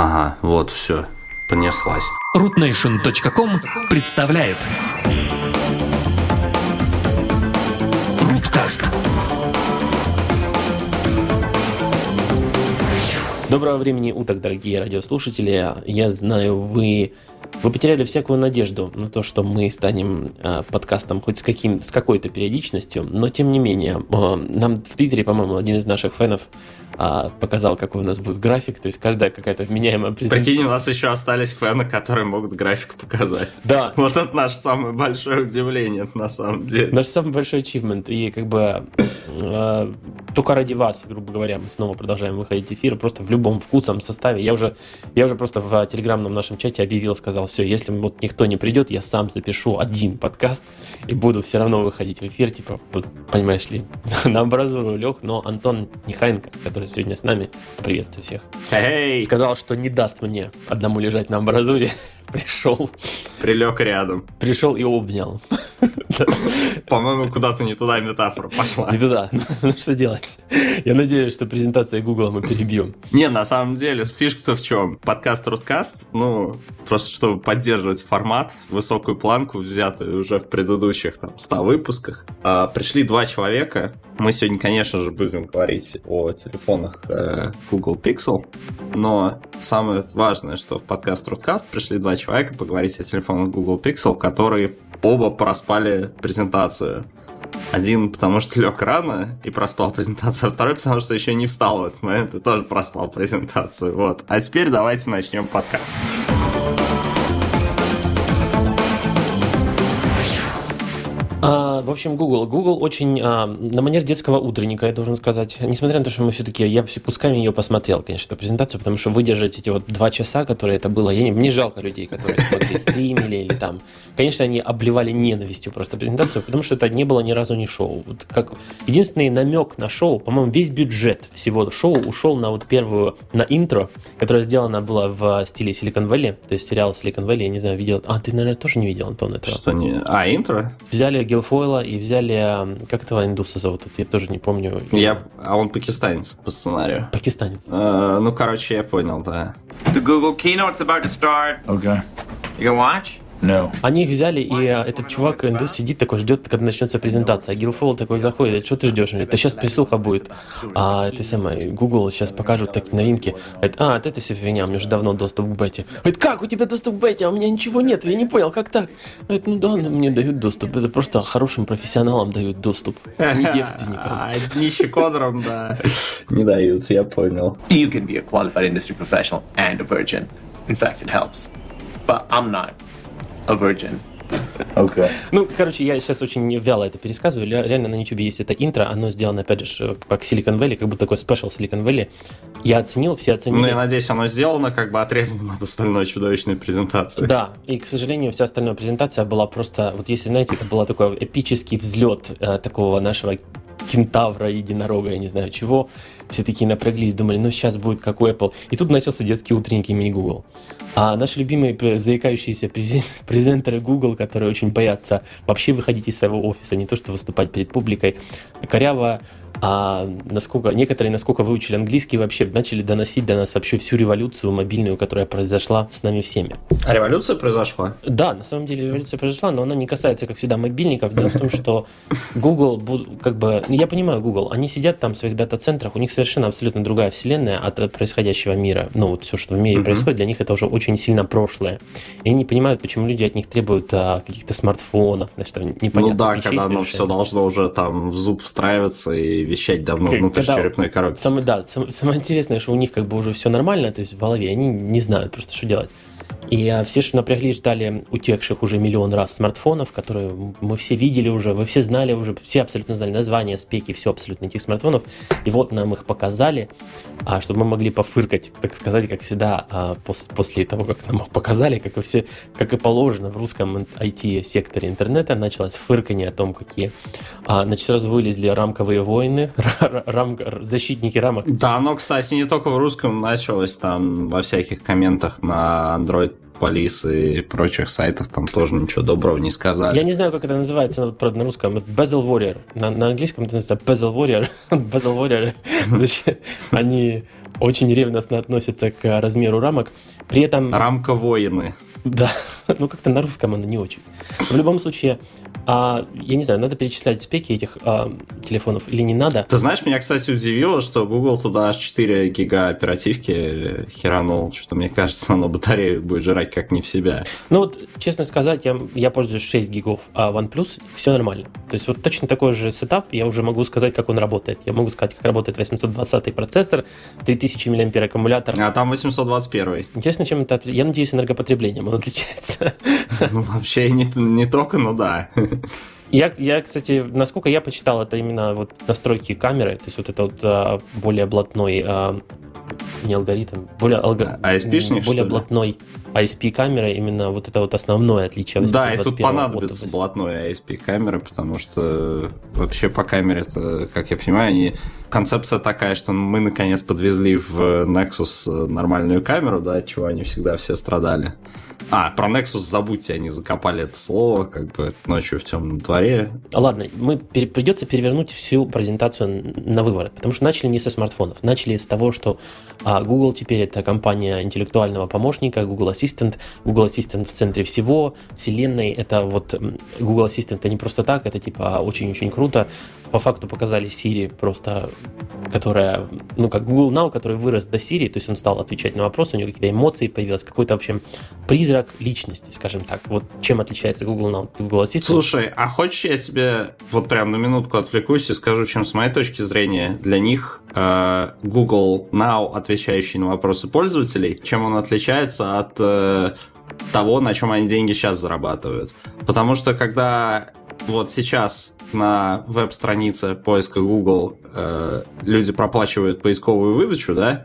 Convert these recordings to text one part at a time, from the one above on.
Ага, вот, все, понеслась. rootnation.com представляет Руткаст Доброго времени уток, дорогие радиослушатели. Я знаю, вы, вы потеряли всякую надежду на то, что мы станем э, подкастом хоть с, каким, с какой-то периодичностью, но тем не менее, э, нам в Твиттере, по-моему, один из наших фенов э, показал, какой у нас будет график, то есть каждая какая-то вменяемая презентация. Прикинь, у нас еще остались фэны, которые могут график показать. Да. Вот это наше самое большое удивление, на самом деле. Наш самый большой ачивмент. И как бы э, только ради вас, грубо говоря, мы снова продолжаем выходить в эфир, просто в любом вкусном составе. Я уже, я уже просто в телеграмном нашем чате объявил, сказал, все, если вот никто не придет, я сам запишу один подкаст и буду все равно выходить в эфир, типа, вот, понимаешь ли, на амбразуру лег, но Антон Нехайенко, который сегодня с нами, приветствую всех, Эй, сказал, что не даст мне одному лежать на амбразуре, пришел, прилег рядом. пришел и обнял. По-моему, куда-то не туда метафора пошла. И туда. Ну что делать? Я надеюсь, что презентация Google мы перебьем. Не, на самом деле, фишка-то в чем? Подкаст Руткаст, ну, просто чтобы поддерживать формат, высокую планку, взятую уже в предыдущих там 100 выпусках, а, пришли два человека. Мы сегодня, конечно же, будем говорить о телефонах э, Google Pixel, но самое важное, что в подкаст Руткаст пришли два человека поговорить о телефонах Google Pixel, которые оба проспали презентацию. Один, потому что лег рано и проспал презентацию, а второй, потому что еще не встал в этот момент и тоже проспал презентацию. Вот. А теперь давайте начнем подкаст. В общем, Google. Google очень а, на манер детского утренника, я должен сказать. Несмотря на то, что мы все-таки, я все кусками ее посмотрел, конечно, презентацию, потому что выдержать эти вот два часа, которые это было, я не, мне жалко людей, которые смотрели, стримили или там. Конечно, они обливали ненавистью просто презентацию, потому что это не было ни разу не шоу. Вот как единственный намек на шоу, по-моему, весь бюджет всего шоу ушел на вот первую, на интро, которая сделана была в стиле Silicon Valley, то есть сериал Silicon Valley, я не знаю, видел. А, ты, наверное, тоже не видел, Антон, этого? Что не... А, интро? Взяли Гилфойла и взяли, м, как этого индуса зовут, я тоже не помню. Я... А он пакистанец по сценарию. Пакистанец. Э, ну, короче, я понял, да. The Google keynote's about to start. Okay. You can watch? No. Они их взяли, и э, этот чувак, индус, сидит такой, ждет, когда начнется презентация. А Гилфойл такой заходит, говорит, что ты ждешь? Да сейчас прислуха будет. А это самое, Google сейчас покажут такие новинки. Говорит, а, это, это все фигня, у меня уже давно доступ к бете. Говорит, как у тебя доступ к бете? А у меня ничего нет, я не понял, как так? Говорит, ну да, ну, мне дают доступ. Это просто хорошим профессионалам дают доступ, не девственникам. А нищекодрам, да. Не дают, я понял. You can be a qualified industry professional and a virgin. In fact, it helps. But I'm not a virgin. Okay. Ну, короче, я сейчас очень вяло это пересказываю. Реально на YouTube есть это интро, оно сделано, опять же, как Silicon Valley, как будто такой спешл Silicon Valley. Я оценил, все оценили. Ну, я надеюсь, оно сделано как бы отрезанным от остальной чудовищной презентации. Да, и, к сожалению, вся остальная презентация была просто, вот если, знаете, это был такой эпический взлет э, такого нашего кентавра, единорога, я не знаю чего. Все такие напряглись, думали, ну сейчас будет как у Apple. И тут начался детский утренник имени Google. А наши любимые заикающиеся презен- презентеры Google, которые очень боятся вообще выходить из своего офиса, не то что выступать перед публикой, коряво а насколько некоторые, насколько выучили английский, вообще начали доносить до нас вообще всю революцию мобильную, которая произошла с нами всеми. А революция произошла? Да, на самом деле революция произошла, но она не касается, как всегда, мобильников. Дело в том, что Google, как бы, ну, я понимаю Google, они сидят там в своих дата-центрах, у них совершенно абсолютно другая вселенная от происходящего мира. Ну, вот все, что в мире происходит, для них это уже очень сильно прошлое. И они не понимают, почему люди от них требуют а, каких-то смартфонов, значит, там непонятных ну да, когда оно все должно уже там в зуб встраиваться и вещать давно Как- внутрь когда- черепной коробки. Самое, да, сам- самое интересное, что у них как бы уже все нормально, то есть в голове, они не знают просто, что делать. И а, все, что напрягли, ждали утекших уже миллион раз смартфонов, которые мы все видели уже, вы все знали уже, все абсолютно знали названия, спеки, все абсолютно этих смартфонов. И вот нам их показали, а, чтобы мы могли пофыркать, так сказать, как всегда, а, пос- после того, как нам их показали, как и все, как и положено в русском IT-секторе интернета, началось фырканье о том, какие, значит, сразу вылезли рамковые войны, рам- защитники рамок Да, оно, кстати, не только в русском началось, там во всяких комментах на Android Police и прочих сайтов там тоже ничего доброго не сказали. Я не знаю, как это называется вот, правда, на русском. Bezel Warrior. На, на английском это называется Bezel Warrior. Bezel Warrior. Они очень ревностно относятся к размеру рамок. При этом... Рамка воины. Да, ну как-то на русском оно не очень. В любом случае, а, я не знаю, надо перечислять спеки этих а, телефонов или не надо. Ты знаешь, меня, кстати, удивило, что Google туда аж 4 гига оперативки херанул. Что мне кажется, оно батарею будет жрать как не в себя. Ну вот, честно сказать, я, я пользуюсь 6 гигов, а OnePlus все нормально. То есть вот точно такой же сетап, я уже могу сказать, как он работает. Я могу сказать, как работает 820 процессор, 3000 мАh аккумулятор. А там 821. Интересно, чем это... Я надеюсь, энергопотреблением он отличается. Ну, вообще не, не только, но да. Я, я, кстати, насколько я почитал, это именно вот настройки камеры, то есть вот это вот а, более блатной а, не алгоритм, более, алго... А, ISP более блатной ISP камера, именно вот это вот основное отличие. Да, и тут понадобится года. блатной ISP камеры, потому что вообще по камере, это, как я понимаю, они концепция такая, что мы наконец подвезли в Nexus нормальную камеру, да, от чего они всегда все страдали. А, про Nexus забудьте, они закопали это слово, как бы ночью в темном дворе. Ладно, мы пер- придется перевернуть всю презентацию на выворот, потому что начали не со смартфонов, начали с того, что а, Google теперь это компания интеллектуального помощника, Google Assistant, Google Assistant в центре всего, вселенной, это вот Google Assistant это не просто так, это типа очень-очень круто, по факту показали Siri просто, которая, ну как Google Now, который вырос до Siri, то есть он стал отвечать на вопросы, у него какие-то эмоции появилось, какой-то, в общем, призрак личности, скажем так. Вот чем отличается Google Now от Google Assistant? Слушай, а хочешь я тебе вот прям на минутку отвлекусь и скажу, чем с моей точки зрения для них э, Google Now, отвечающий на вопросы пользователей, чем он отличается от э, того, на чем они деньги сейчас зарабатывают. Потому что когда вот сейчас на веб-странице поиска Google э, люди проплачивают поисковую выдачу, да,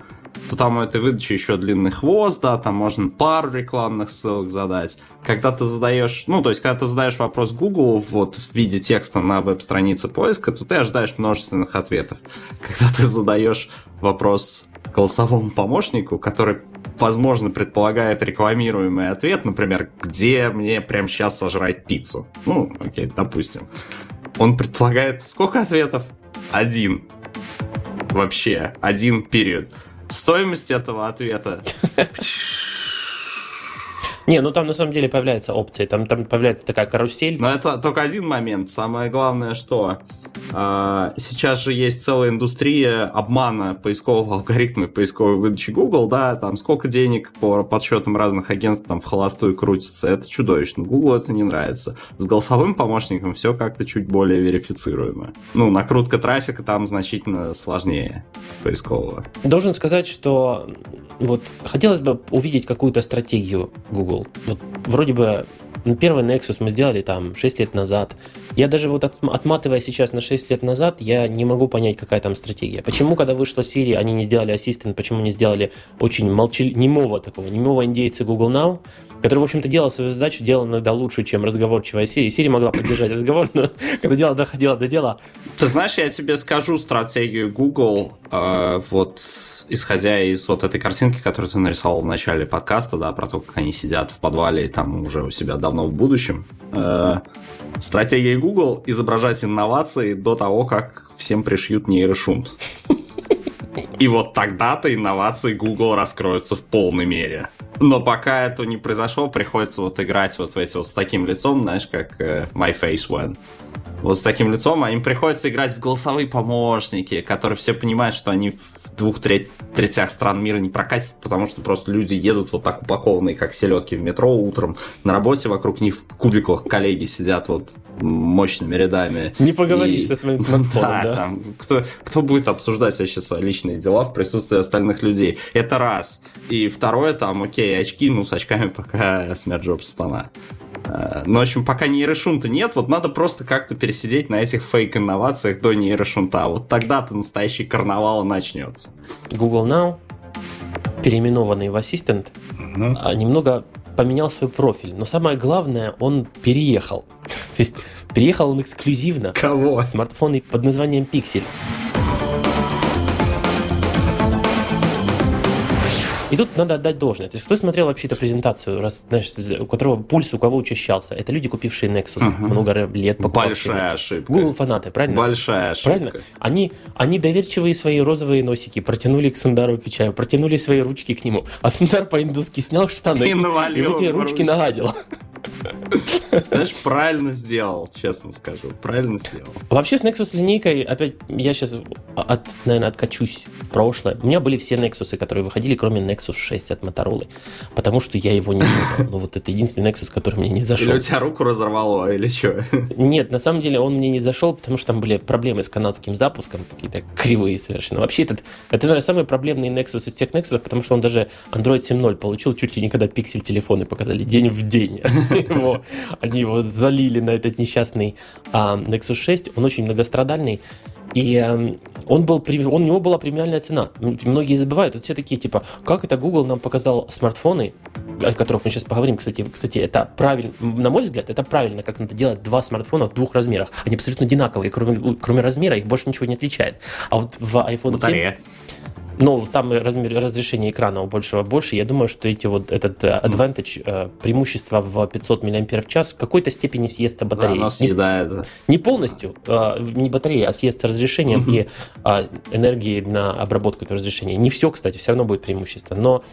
то там у этой выдачи еще длинный хвост, да, там можно пару рекламных ссылок задать. Когда ты задаешь, ну, то есть, когда ты задаешь вопрос Google вот в виде текста на веб-странице поиска, то ты ожидаешь множественных ответов. Когда ты задаешь вопрос голосовому помощнику, который возможно, предполагает рекламируемый ответ, например, где мне прямо сейчас сожрать пиццу. Ну, окей, допустим. Он предполагает сколько ответов? Один. Вообще, один период. Стоимость этого ответа Не, ну там на самом деле появляется опция, там, там появляется такая карусель. Но это только один момент. Самое главное, что э, сейчас же есть целая индустрия обмана поискового алгоритма поисковой выдачи Google, да, там сколько денег по подсчетам разных агентств там в холостую крутится, это чудовищно. Google это не нравится. С голосовым помощником все как-то чуть более верифицируемо. Ну, накрутка трафика там значительно сложнее поискового. Должен сказать, что вот хотелось бы увидеть какую-то стратегию Google. Вот вроде бы ну, первый Nexus мы сделали там 6 лет назад. Я даже вот от, отматывая сейчас на 6 лет назад, я не могу понять, какая там стратегия. Почему, когда вышла Siri, они не сделали Assistant, почему не сделали очень молчал... немого такого, немого индейца Google Now, который, в общем-то, делал свою задачу, делал иногда лучше, чем разговорчивая Siri. Siri могла поддержать разговор, но когда дело доходило до дела... Ты знаешь, я тебе скажу стратегию Google, э, вот исходя из вот этой картинки, которую ты нарисовал в начале подкаста, да, про то, как они сидят в подвале и там уже у себя давно в будущем. Э, стратегия Google – изображать инновации до того, как всем пришьют нейрошунт. И вот тогда-то инновации Google раскроются в полной мере. Но пока это не произошло, приходится вот играть вот в эти вот с таким лицом, знаешь, как uh, My Face When. Вот с таким лицом, а им приходится играть в голосовые помощники, которые все понимают, что они в двух третях стран мира не прокатят, потому что просто люди едут вот так упакованные, как селедки в метро утром. На работе вокруг них в кубиках коллеги сидят вот мощными рядами. Не поговоришь и... со своим смартфоном, да? да? Там, кто, кто будет обсуждать вообще свои личные дела в присутствии остальных людей? Это раз. И второе, там, окей, очки, ну, с очками пока смерть Джобса стана. Э, ну, в общем, пока нейрошунта нет, вот надо просто как-то пересидеть на этих фейк-инновациях до нейрошунта. Вот тогда-то настоящий карнавал начнется. Google Now, переименованный в Assistant, угу. немного поменял свой профиль. Но самое главное, он переехал. То есть переехал он эксклюзивно. Кого? Смартфоны под названием Pixel. И тут надо отдать должное. То есть кто смотрел вообще эту презентацию, раз, знаешь, у которого пульс у кого учащался? Это люди, купившие Nexus угу. много лет. Большая ошибка. Google фанаты, правильно? Большая ошибка. Правильно? Они, они доверчивые свои розовые носики протянули к Сундару Пичаю, протянули свои ручки к нему, а Сундар по-индусски снял штаны и, и в эти ручки нагадил. Знаешь, правильно сделал, честно скажу. Правильно сделал. Вообще с Nexus линейкой, опять, я сейчас, от, наверное, откачусь в прошлое. У меня были все Nexus, которые выходили, кроме Nexus 6 от Motorola. Потому что я его не выбрал. Ну, вот это единственный Nexus, который мне не зашел. Или у тебя руку разорвало, или что? Нет, на самом деле он мне не зашел, потому что там были проблемы с канадским запуском, какие-то кривые совершенно. Вообще, этот, это, наверное, самый проблемный Nexus из тех Nexus, потому что он даже Android 7.0 получил чуть ли не когда пиксель телефоны показали день в день. Его, они его залили на этот несчастный а, Nexus 6. Он очень многострадальный. И э, он был, он, у него была премиальная цена. Многие забывают. Вот все такие, типа, как это Google нам показал смартфоны, о которых мы сейчас поговорим, кстати. Кстати, это правильно, на мой взгляд, это правильно, как надо делать два смартфона в двух размерах. Они абсолютно одинаковые, кроме, кроме размера их больше ничего не отличает. А вот в iPhone Батарея. 7... Ну, там размер, разрешение экрана у большего больше. Я думаю, что эти вот этот э, advantage, э, преимущество в 500 мАч в какой-то степени съестся батареей. Да, оно съедает. Не, не полностью, э, не батарея, а съестся разрешением mm-hmm. и а, энергии на обработку этого разрешения. Не все, кстати, все равно будет преимущество. Но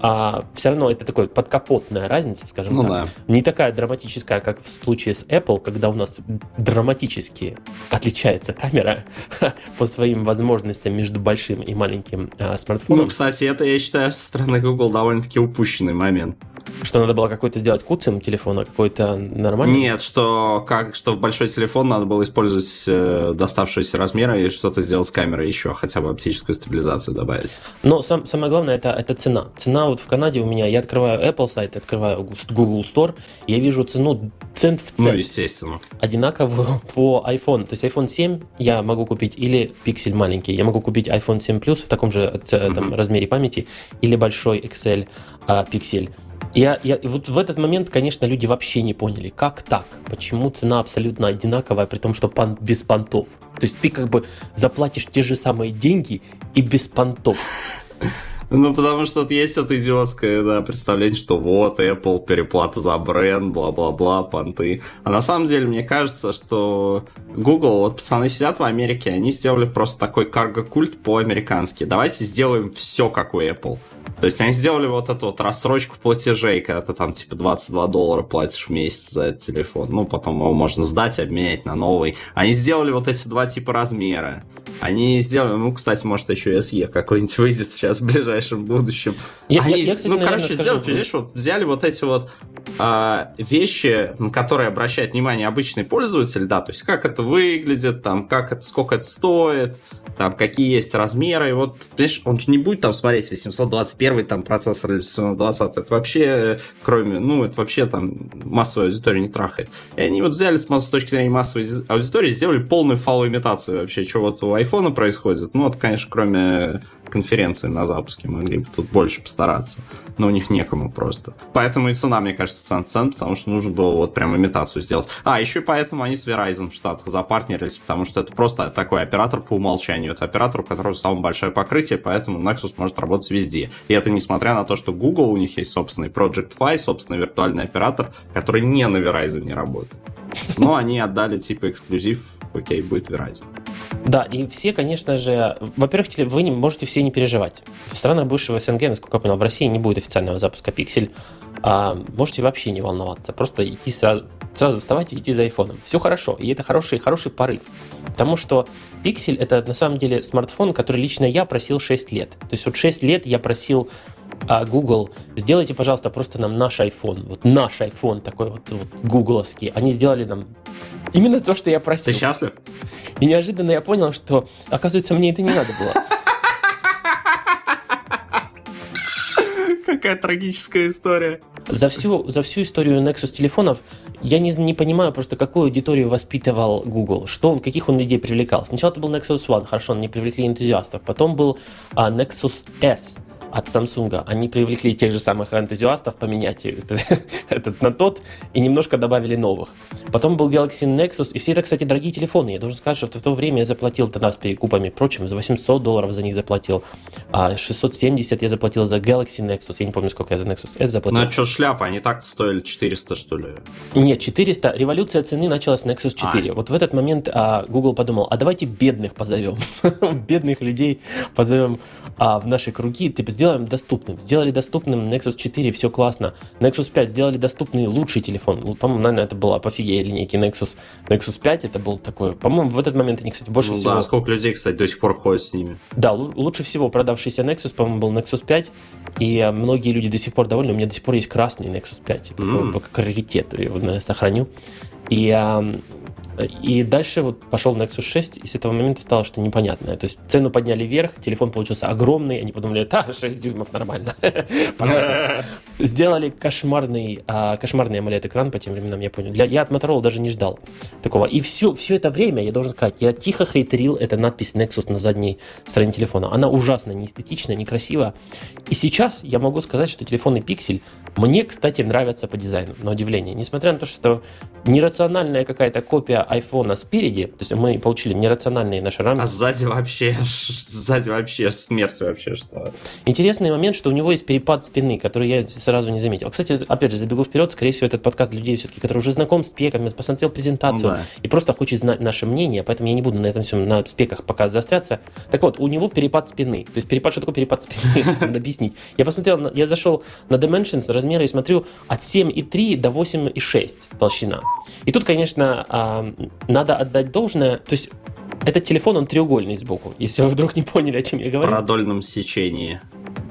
а, все равно это такое подкапотная разница, скажем ну, так. Да. Не такая драматическая, как в случае с Apple, когда у нас драматически отличается камера по своим возможностям между большим и маленьким а, смартфоном. Ну, кстати, это, я считаю, со стороны Google довольно-таки упущенный момент. Что надо было какой-то сделать куцем телефона, какой-то нормальный? Нет, что, как, что в большой телефон надо было использовать э, доставшиеся размеры и что-то сделать с камерой еще, хотя бы оптическую стабилизацию добавить. Но сам, самое главное это, это цена. Цена вот в Канаде у меня, я открываю Apple сайт, открываю Google Store, я вижу цену цент в цент. Ну, естественно. Одинаковую по iPhone. То есть iPhone 7 я могу купить или пиксель маленький, я могу купить iPhone 7 Plus в таком же там, mm-hmm. размере памяти, или большой Excel а, пиксель. Я, я, вот в этот момент, конечно, люди вообще не поняли, как так, почему цена абсолютно одинаковая, при том, что пан, без понтов. То есть ты как бы заплатишь те же самые деньги и без понтов. Ну, потому что тут есть это идиотское да, представление, что вот Apple, переплата за бренд, бла-бла-бла, понты. А на самом деле, мне кажется, что Google, вот пацаны сидят в Америке, они сделали просто такой карго-культ по-американски. Давайте сделаем все, как у Apple. То есть они сделали вот эту вот рассрочку платежей, когда ты там типа 22 доллара платишь в месяц за этот телефон. Ну, потом его можно сдать, обменять на новый. Они сделали вот эти два типа размера. Они сделали, ну, кстати, может, еще SE какой-нибудь выйдет сейчас в ближайшем будущем. Я, Они, я, я, кстати, ну, короче, скажу, сделали, видишь, вот взяли вот эти вот а, вещи, на которые обращает внимание обычный пользователь, да, то есть как это выглядит, там, как это, сколько это стоит, там, какие есть размеры, и вот, понимаешь, он же не будет там смотреть 821 там процессор или 720, это вообще, кроме, ну, это вообще там массовую аудиторию не трахает. И они вот взяли с, с точки зрения массовой аудитории, сделали полную фалоимитацию вообще, что вот у айфона происходит. Ну, вот, конечно, кроме конференции на запуске могли бы тут больше постараться, но у них некому просто. Поэтому и цена, мне кажется, цент цент, потому что нужно было вот прям имитацию сделать. А, еще и поэтому они с Verizon в Штатах запартнерились, потому что это просто такой оператор по умолчанию. Это оператор, у которого самое большое покрытие, поэтому Nexus может работать везде. И это несмотря на то, что Google у них есть собственный Project Fi, собственный виртуальный оператор, который не на Verizon не работает. Но они отдали типа эксклюзив, окей, будет Verizon. Да, и все, конечно же, во-первых, вы не можете все не переживать. В странах бывшего СНГ, насколько я понял, в России не будет официального запуска Pixel. А можете вообще не волноваться. Просто идти сразу, сразу вставать и идти за айфоном. Все хорошо. И это хороший, хороший порыв. Потому что Pixel это на самом деле смартфон, который лично я просил 6 лет. То есть вот 6 лет я просил а Google, сделайте, пожалуйста, просто нам наш iPhone. Вот наш iPhone такой вот, вот гугловский. Они сделали нам именно то, что я просил. Ты счастлив? И неожиданно я понял, что, оказывается, мне это не надо было. Какая трагическая история. За всю, за всю историю Nexus телефонов я не, не понимаю просто, какую аудиторию воспитывал Google, что он, каких он людей привлекал. Сначала это был Nexus One, хорошо, они привлекли энтузиастов. Потом был а, Nexus S, от Samsung, они привлекли тех же самых энтузиастов поменять этот на тот и немножко добавили новых. Потом был Galaxy Nexus, и все это, кстати, дорогие телефоны. Я должен сказать, что в то время я заплатил тогда с перекупами прочим, за 800 долларов за них заплатил, а 670 я заплатил за Galaxy Nexus, я не помню, сколько я за Nexus S заплатил. Ну, а что, шляпа, они так стоили 400, что ли? Нет, 400, революция цены началась с Nexus 4. А. Вот в этот момент а, Google подумал, а давайте бедных позовем, бедных людей позовем а, в наши круги, типа сделаем доступным. Сделали доступным Nexus 4, все классно. Nexus 5 сделали доступный лучший телефон. По-моему, наверное, это была пофигея линейки Nexus. Nexus 5 это был такой, по-моему, в этот момент они, кстати, больше ну, всего... Да, сколько людей, кстати, до сих пор ходят с ними. Да, лучше всего продавшийся Nexus, по-моему, был Nexus 5, и а, многие люди до сих пор довольны. У меня до сих пор есть красный Nexus 5, типа, mm. как раритет, я его, наверное, сохраню. И и дальше вот пошел Nexus 6, и с этого момента стало что непонятное. То есть цену подняли вверх, телефон получился огромный, они подумали, да, 6 дюймов нормально. Сделали кошмарный, а, кошмарный AMOLED-экран по тем временам, я понял. Для, я от Motorola даже не ждал такого. И все, все это время, я должен сказать, я тихо хейтерил эту надпись Nexus на задней стороне телефона. Она ужасно неэстетичная, некрасивая. И сейчас я могу сказать, что телефонный пиксель мне, кстати, нравятся по дизайну, на удивление. Несмотря на то, что это нерациональная какая-то копия айфона спереди, то есть мы получили нерациональные наши рамки. А сзади вообще, сзади вообще смерть вообще что? Интересный момент, что у него есть перепад спины, который я сразу не заметил. Кстати, опять же, забегу вперед, скорее всего, этот подкаст для людей все-таки, которые уже знаком с спеками, посмотрел презентацию да. и просто хочет знать наше мнение, поэтому я не буду на этом всем, на спеках пока заостряться. Так вот, у него перепад спины. То есть перепад, что такое перепад спины? Надо объяснить. Я посмотрел, я зашел на Dimensions размеры и смотрю от 7,3 до 8,6 толщина. И тут, конечно, надо отдать должное. То есть этот телефон, он треугольный сбоку, если вы вдруг не поняли, о чем я говорю. В продольном сечении.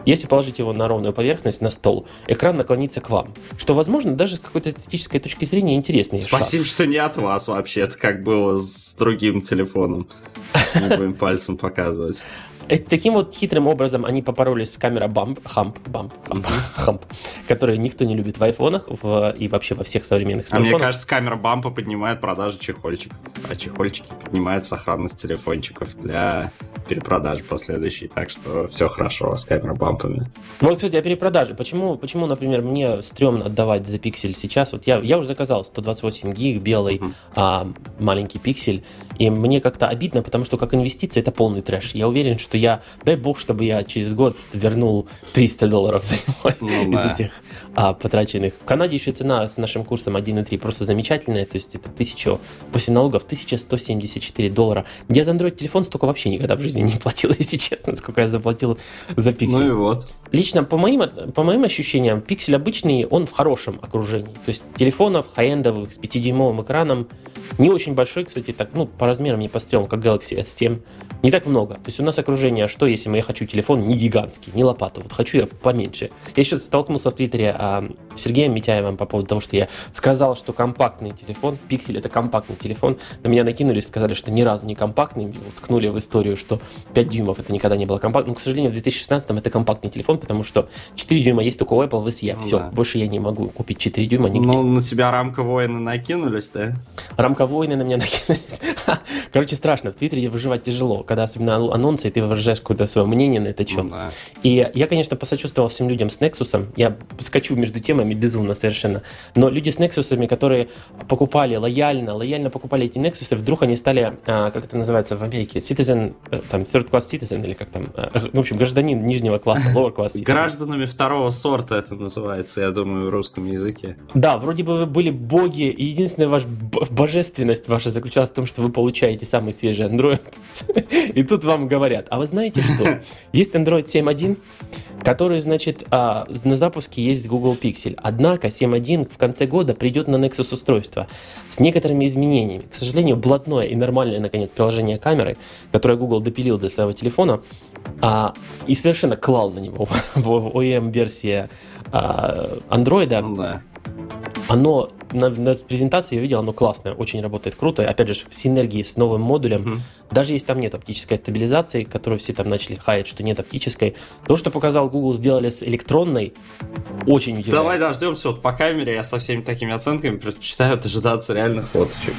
Если положить его на ровную поверхность, на стол, экран наклонится к вам. Что, возможно, даже с какой-то эстетической точки зрения интересный Спасибо, шаг. что не от вас вообще. Это как было с другим телефоном. Не будем пальцем показывать. Таким вот хитрым образом они попоролись с камерой бамп, хамп, бамп, хамп, хамп, которые никто не любит в айфонах в, и вообще во всех современных смартфонах. А мне кажется, камера бампа поднимает продажи чехольчиков, а чехольчики поднимают сохранность телефончиков для перепродажи последующей, так что все хорошо с камерой бампами. Вот, кстати, о перепродаже. Почему, почему, например, мне стрёмно отдавать за пиксель сейчас? Вот я, я уже заказал 128 гиг белый uh-huh. а, маленький пиксель, и мне как-то обидно, потому что как инвестиция это полный трэш. Я уверен, что я, дай бог, чтобы я через год вернул 300 долларов за него ну, из да. этих а, потраченных. В Канаде еще цена с нашим курсом 1.3 просто замечательная, то есть это 1000, после налогов 1174 доллара. Я за Android телефон столько вообще никогда в жизни не платил, если честно, сколько я заплатил за пиксель. Ну и вот. Лично по моим, по моим ощущениям, пиксель обычный, он в хорошем окружении. То есть телефонов хай-эндовых с 5-дюймовым экраном, не очень большой, кстати, так, ну, по размерам не пострелом, как Galaxy S7, не так много. То есть у нас окружение, что если я хочу телефон не гигантский, не лопату, вот хочу я поменьше. Я сейчас столкнулся в Твиттере Сергеем Митяевым по поводу того, что я сказал, что компактный телефон, пиксель это компактный телефон, на меня накинулись, сказали, что ни разу не компактный, ткнули в историю, что 5 дюймов это никогда не было компактным. Но, к сожалению, в 2016 это компактный телефон, потому что 4 дюйма есть только у Apple в SE. Все, да. больше я не могу купить 4 дюйма нигде. Ну, на тебя рамка воина накинулись, да? Рамка воина на меня накинулись. Короче, страшно. В Твиттере выживать тяжело, когда особенно анонсы, и ты выражаешь какое-то свое мнение на это счет. Ну, да. И я, конечно, посочувствовал всем людям с Nexus. Я скачу между темами безумно совершенно. Но люди с Nexus, которые покупали лояльно, лояльно покупали эти Nexus, вдруг они стали, а, как это называется в Америке, citizen, э, там, third class citizen, или как там, э, в общем, гражданин нижнего класса, lower class citizen. Гражданами второго сорта это называется, я думаю, в русском языке. Да, вроде бы вы были боги, и единственная ваша божественность ваша заключалась в том, что вы получаете самый свежий Android. И тут вам говорят, а вы знаете что? Есть Android 7.1, который, значит, а, на запуске есть Google Pixel. Однако 7.1 в конце года придет на Nexus устройство с некоторыми изменениями. К сожалению, блатное и нормальное, наконец, приложение камеры, которое Google допилил для своего телефона, а, и совершенно клал на него в OEM-версии а, Android. Ну да. Оно на, на презентации я видел, оно классное, очень работает круто. Опять же, в синергии с новым модулем, mm-hmm. даже если там нет оптической стабилизации, которую все там начали хаять, что нет оптической, то, что показал Google, сделали с электронной, очень удивляет. Давай дождемся вот по камере, я со всеми такими оценками предпочитаю дожидаться реальных фоточек.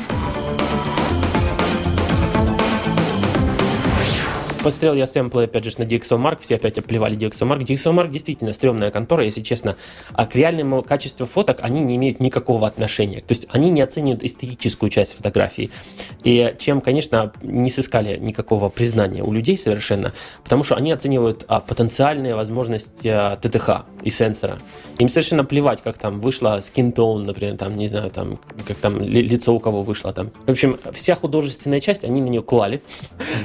Посмотрел я сэмплы, опять же, на DxOMark, все опять оплевали DxOMark. DxOMark действительно стрёмная контора, если честно. А к реальному качеству фоток они не имеют никакого отношения. То есть они не оценивают эстетическую часть фотографии. И чем, конечно, не сыскали никакого признания у людей совершенно, потому что они оценивают а, потенциальные возможности а, ТТХ и сенсора. Им совершенно плевать, как там skin tone, например, там, не знаю, там, как там лицо у кого вышло там. В общем, вся художественная часть, они на нее клали.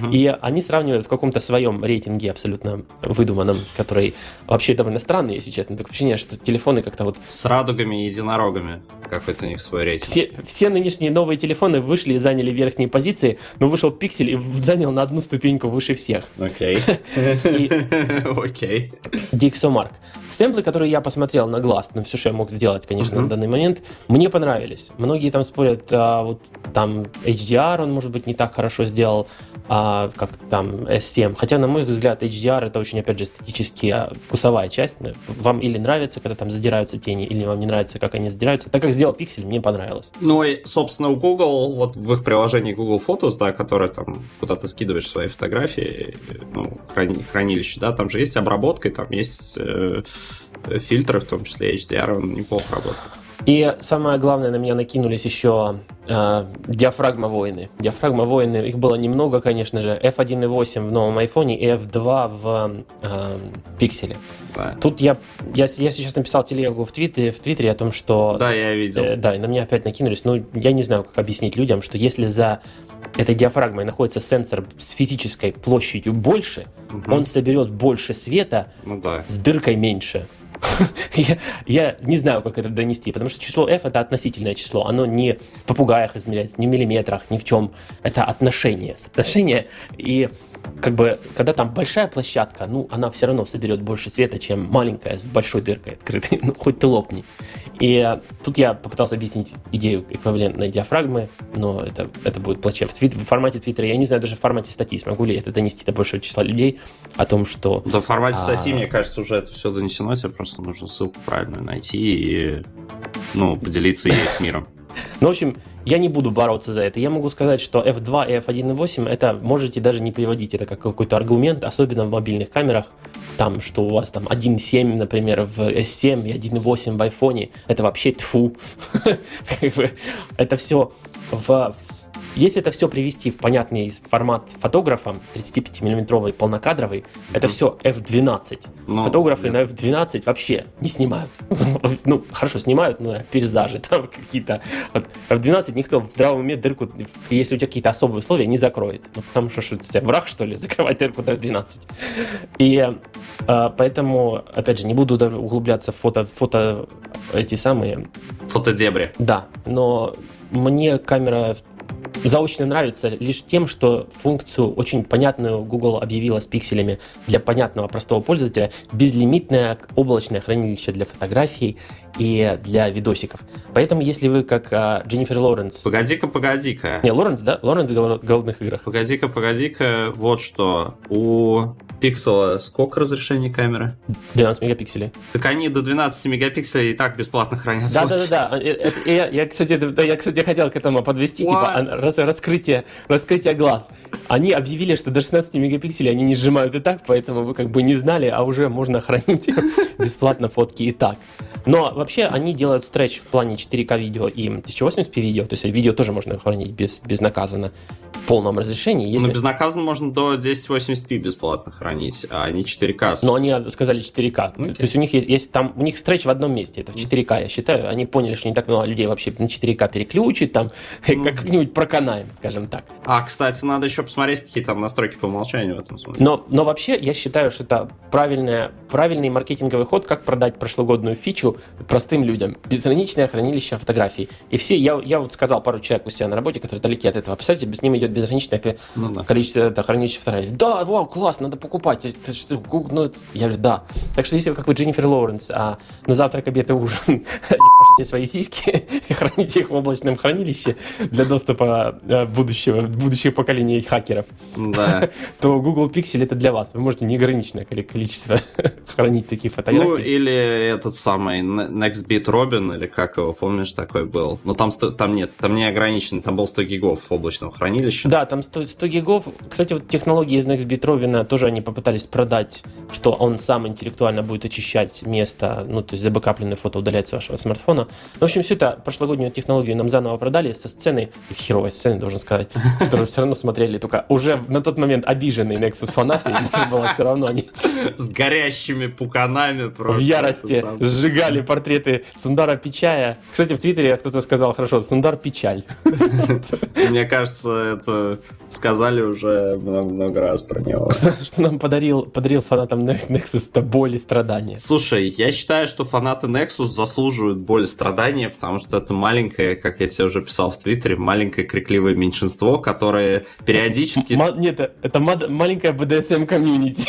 Uh-huh. И они сравнивают в каком-то своем рейтинге абсолютно выдуманном, который вообще довольно странный, если честно. Такое ощущение, что телефоны как-то вот... С радугами и единорогами. Какой-то у них свой рейтинг. Все, все нынешние новые телефоны вышли и заняли верхние позиции, но вышел пиксель и занял на одну ступеньку выше всех. Окей. Окей. Dixomark. Сэмплы, которые я посмотрел на глаз, ну, все, что я мог сделать, конечно, на данный момент, мне понравились. Многие там спорят, а, вот там HDR, он, может быть, не так хорошо сделал, а, как там S7. Хотя, на мой взгляд, HDR это очень, опять же, эстетически а, вкусовая часть. Вам или нравится, когда там задираются тени, или вам не нравится, как они задираются. Так как сделал Pixel, мне понравилось. Ну и, собственно, у Google, вот в их приложении Google Photos, да, которое там куда ты скидываешь свои фотографии, ну, храни, хранилище, да, там же есть обработка, и там есть э, фильтры, в том числе HDR, он неплохо работает. И самое главное, на меня накинулись еще э, диафрагма воины. Диафрагма воины, их было немного, конечно же. F1.8 в новом айфоне и F2 в э, пикселе. Да. Тут я, я, я сейчас написал телегу в Твиттере, в Твиттере о том, что... Да, я видел. Э, да, и на меня опять накинулись. Ну, я не знаю, как объяснить людям, что если за этой диафрагмой находится сенсор с физической площадью больше, угу. он соберет больше света ну, да. с дыркой меньше. я, я не знаю, как это донести, потому что число f это относительное число, оно не в попугаях измеряется, не в миллиметрах, ни в чем. Это отношение, соотношение. И как бы, когда там большая площадка, ну, она все равно соберет больше света, чем маленькая с большой дыркой открытой, ну, хоть ты лопни. И э, тут я попытался объяснить идею эквивалентной диафрагмы, но это, это будет плачевно. В, твит, в формате Твиттера, я не знаю даже в формате статьи, смогу ли это донести до большего числа людей о том, что... Да в формате а... статьи, мне кажется, уже это все донесено, тебе просто нужно ссылку правильную найти и, ну, поделиться ей с миром. Ну, в общем, я не буду бороться за это. Я могу сказать, что F2 и F1.8 это можете даже не приводить это как какой-то аргумент, особенно в мобильных камерах. Там, что у вас там 1.7, например, в S7 и 1.8 в iPhone, это вообще тфу. Это все в если это все привести в понятный формат фотографа, 35-миллиметровый полнокадровый, это все F12. Ну, Фотографы да. на F12 вообще не снимают. ну, хорошо, снимают, но пейзажи там какие-то. Вот, F12 никто в здравом уме дырку, если у тебя какие-то особые условия, не закроет. Ну, потому что, что у тебя враг, что ли, закрывать дырку до F12. И э, поэтому, опять же, не буду углубляться в фото, фото эти самые... Фотодебри. Да, но мне камера заочно нравится лишь тем, что функцию очень понятную Google объявила с пикселями для понятного простого пользователя. Безлимитное облачное хранилище для фотографий и для видосиков. Поэтому, если вы как а, Дженнифер Лоренс... Погоди-ка, погоди-ка. Не, Лоренс, да? Лоренс в «Голодных играх». Погоди-ка, погоди-ка. Вот что. У пиксела сколько разрешение камеры? 12 мегапикселей. Так они до 12 мегапикселей и так бесплатно хранят. Да-да-да. Э, э, я, я, кстати, я, кстати, хотел к этому подвести, типа, раз, раскрытие, раскрытие глаз. Они объявили, что до 16 мегапикселей они не сжимают и так, поэтому вы как бы не знали, а уже можно хранить бесплатно фотки и так. Но вообще они делают стретч в плане 4К видео и 1080p видео, то есть видео тоже можно хранить без, безнаказанно в полном разрешении. Если... Но безнаказанно можно до 1080p бесплатно хранить, а не 4К. Но они сказали 4К. Okay. То есть у них есть, есть там, у них стретч в одном месте, это в 4К, я считаю. Они поняли, что не так много людей вообще на 4К переключит, там mm. как-нибудь проканаем, скажем так. А, кстати, надо еще посмотреть, какие там настройки по умолчанию в этом смысле. Но, но вообще я считаю, что это правильная, правильный маркетинговый ход, как продать прошлогоднюю фичу простым людям. Безграничное хранилище фотографий. И все, я, я вот сказал пару человек у себя на работе, которые далеки от этого. Представьте, с ним идет безграничное ну, да. количество это, хранилища фотографий. Да, вау, класс, надо покупать. Это, что, ну, это, я говорю, да. Так что если вы как вы Дженнифер Лоуренс, а на завтрак, обед и ужин ебашите свои сиськи и храните их в облачном хранилище для доступа э, будущего, будущих поколений хакеров, да. то Google Pixel это для вас. Вы можете неограниченное количество хранить такие фотографии. Ну, или этот самый самый NextBit Robin, или как его, помнишь, такой был? Но там, там нет, там не ограничено, там был 100 гигов облачного хранилища. Да, там 100, 100 гигов. Кстати, вот технологии из NextBit Robin тоже они попытались продать, что он сам интеллектуально будет очищать место, ну, то есть забэкапленное фото удалять с вашего смартфона. В общем, всю эту прошлогоднюю технологию нам заново продали со сценой, херовой сцены, должен сказать, которую все равно смотрели только уже на тот момент обиженные Nexus фанаты, было все равно они... С горящими пуканами просто. В ярости сжигали портреты Сундара Пичая. Кстати, в Твиттере кто-то сказал хорошо, Сундар Печаль. Мне кажется, это сказали уже много раз про него. Что нам подарил, подарил фанатам Nexus, это боль и страдания. Слушай, я считаю, что фанаты Nexus заслуживают боль и страдания, потому что это маленькое, как я тебе уже писал в Твиттере, маленькое крикливое меньшинство, которое периодически... Нет, это маленькое BDSM комьюнити.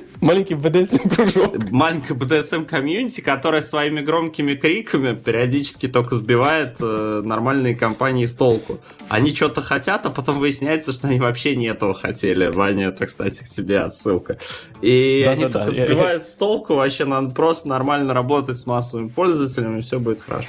Маленький, маленький BDSM кружок. Маленькое BDSM комьюнити, которое своими громкими криками периодически только сбивает э, нормальные компании с толку. Они что-то хотят, а потом выясняется, что они вообще не этого хотели. Ваня, это, кстати, к тебе отсылка. И да, они да, только да. сбивают с толку, вообще надо просто нормально работать с массовыми пользователями, и все будет хорошо.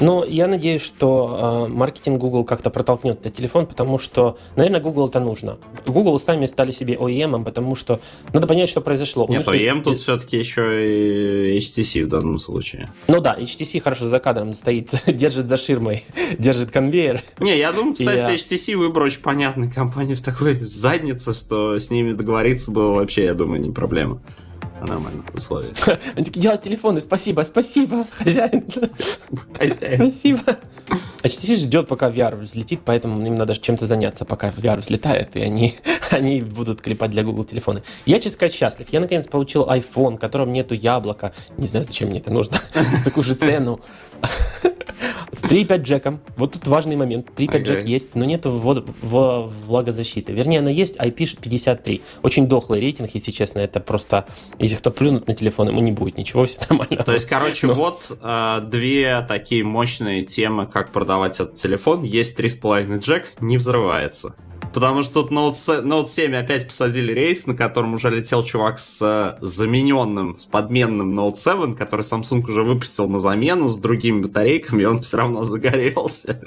Но я надеюсь, что э, маркетинг Google как-то протолкнет этот телефон, потому что, наверное, Google это нужно. Google сами стали себе OEM, потому что надо понять, что произошло. Нет, OEM есть... тут все-таки еще и HTC в данном случае. Ну да, HTC хорошо за кадром стоит, держит за ширмой, держит конвейер. Не, я думаю, кстати, я... HTC выбор очень понятной компании в такой заднице, что с ними договориться было вообще, я думаю, не проблема нормальных условиях. Они такие, делать телефоны, спасибо, спасибо, хозяин. Спасибо. HTC ждет, пока VR взлетит, поэтому им надо чем-то заняться, пока VR взлетает, и они, они будут клепать для Google телефоны. Я, честно сказать, счастлив. Я, наконец, получил iPhone, в котором нету яблока. Не знаю, зачем мне это нужно. Такую же цену. С 3.5 джеком. Вот тут важный момент. 3.5 okay. джек есть, но нету влагозащиты. Вернее, она есть IP53. Очень дохлый рейтинг, если честно. Это просто, если кто плюнут на телефон, ему не будет ничего, все нормально. То есть, короче, но... вот э, две такие мощные темы, как продавать этот телефон. Есть 3.5 джек, не взрывается. Потому что тут Note, Note 7 опять посадили рейс, на котором уже летел чувак с э, замененным, с подменным Note 7, который Samsung уже выпустил на замену с другими батарейками, и он все равно загорелся.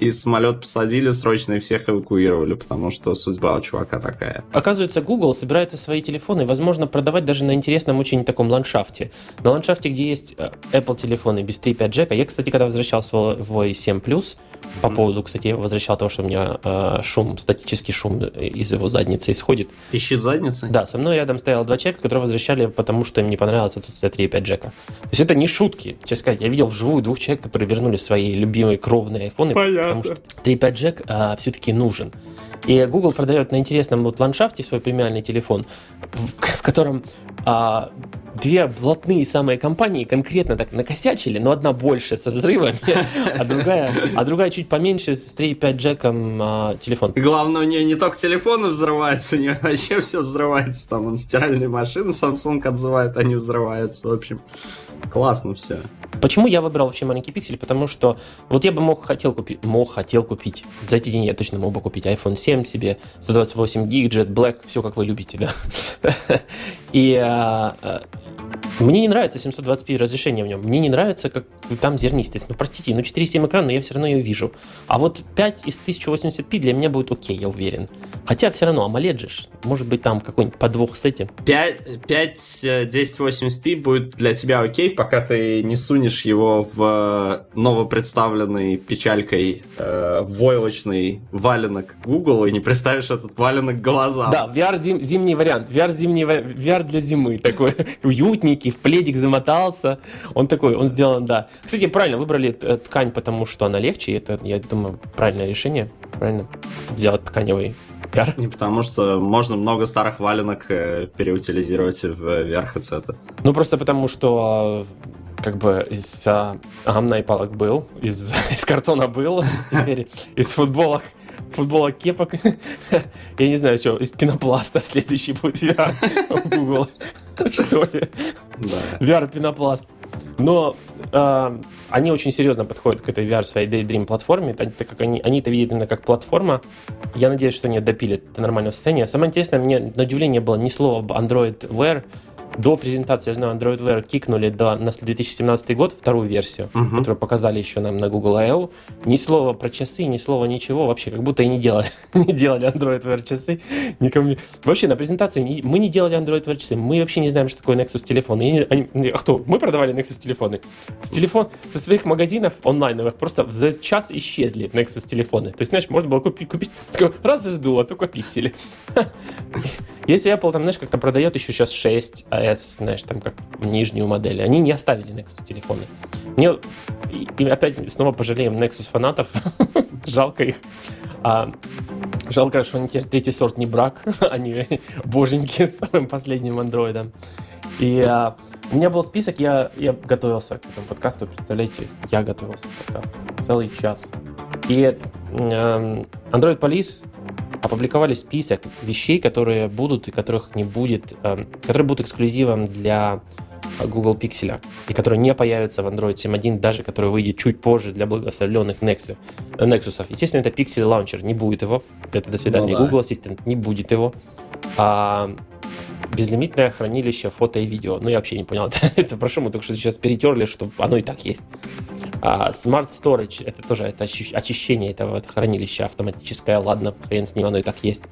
И самолет посадили срочно и всех эвакуировали, потому что судьба у чувака такая. Оказывается, Google собирается свои телефоны, возможно, продавать даже на интересном очень таком ландшафте. На ландшафте, где есть э, Apple телефоны без 3.5 джека. Я, кстати, когда возвращался в 7 Plus, по поводу, кстати, я возвращал того, что у меня э, шум, статический шум из его задницы исходит. Пищит задница? Да, со мной рядом стояло два человека, которые возвращали, потому что им не понравилось отсутствие 3.5 джека. То есть это не шутки, честно сказать. Я видел вживую двух человек, которые вернули свои любимые кровные айфоны, Понятно. потому что 3.5 джек а, все-таки нужен. И Google продает на интересном вот ландшафте свой премиальный телефон, в, в котором а, две блатные самые компании конкретно так накосячили, но одна больше со взрывами, а другая, а другая чуть поменьше с 3.5 джеком а, телефон. Главное, у нее не только телефоны взрываются, у нее вообще все взрывается. Там он стиральные машины Samsung отзывает, они взрываются. В общем, классно все. Почему я выбрал вообще маленький пиксель? Потому что вот я бы мог хотел купить, мог хотел купить, за эти деньги я точно мог бы купить iPhone 7 себе, 128 гиг, Jet Black, все как вы любите, да. И а, а, мне не нравится 720p разрешение в нем. Мне не нравится, как там зернистость. Ну, простите, ну 4.7 экран, но я все равно ее вижу. А вот 5 из 1080p для меня будет окей, я уверен. Хотя все равно AMOLED же, может быть, там какой-нибудь подвох с этим. 5, 5 1080p будет для тебя окей, пока ты не сунешь его в новопредставленный печалькой э, войлочный валенок Google и не представишь этот валенок глазам. Да, VR зим, зимний вариант. VR, зимний, VR для зимы такой уютненький, в пледик замотался. Он такой, он сделан, да. Кстати, правильно выбрали ткань, потому что она легче. Это, я думаю, правильное решение. Правильно сделать тканевый VR. Не потому что можно много старых валенок э, переутилизировать в VR-хедсеты. Ну, просто потому что как бы из а, гамна и палок был, из, из картона был, теперь из футболок футболок кепок. Я не знаю, что, из пенопласта следующий будет VR Google. Что ли? VR пенопласт. Но э, они очень серьезно подходят к этой VR своей Daydream платформе, так как они, они это видят именно как платформа. Я надеюсь, что они допилят до нормального состояния. Самое интересное, мне на удивление было ни слова об Android Wear, до презентации, я знаю, Android Wear кикнули до, на 2017 год вторую версию, uh-huh. которую показали еще нам на Google I.O. Ни слова про часы, ни слова ничего, вообще как будто и не делали, не делали Android Wear часы. Никому... Вообще на презентации мы не делали Android Wear часы, мы вообще не знаем, что такое Nexus телефон. Не... Они... А кто? Мы продавали Nexus телефоны. С телефон... Со своих магазинов онлайновых просто за час исчезли Nexus телефоны. То есть, знаешь, можно было купить, купить такой, раз и сдуло, только пиксели. Если Apple там, знаешь, как-то продает еще сейчас 6 S, знаешь, там как нижнюю модель, они не оставили Nexus телефоны. Мне и опять снова пожалеем Nexus фанатов, жалко их. А, жалко, что они теперь третий сорт не брак, они боженьки с самым последним андроидом. И а, у меня был список, я, я готовился к этому подкасту, представляете, я готовился к подкасту целый час. И э, Android Police опубликовали список вещей, которые будут и которых не будет, э, которые будут эксклюзивом для Google Pixel, и которые не появятся в Android 7.1, даже который выйдет чуть позже для благословленных Nexus. Nexus. Естественно, это Pixel Launcher, не будет его. Это до свидания. Ну, да. Google Assistant не будет его. А, безлимитное хранилище фото и видео. Ну, я вообще не понял, это, это про что мы только что сейчас перетерли, что оно и так есть. А, Smart Storage, это тоже это очищение этого хранилища автоматическое, ладно, хрен с ним, оно и так есть.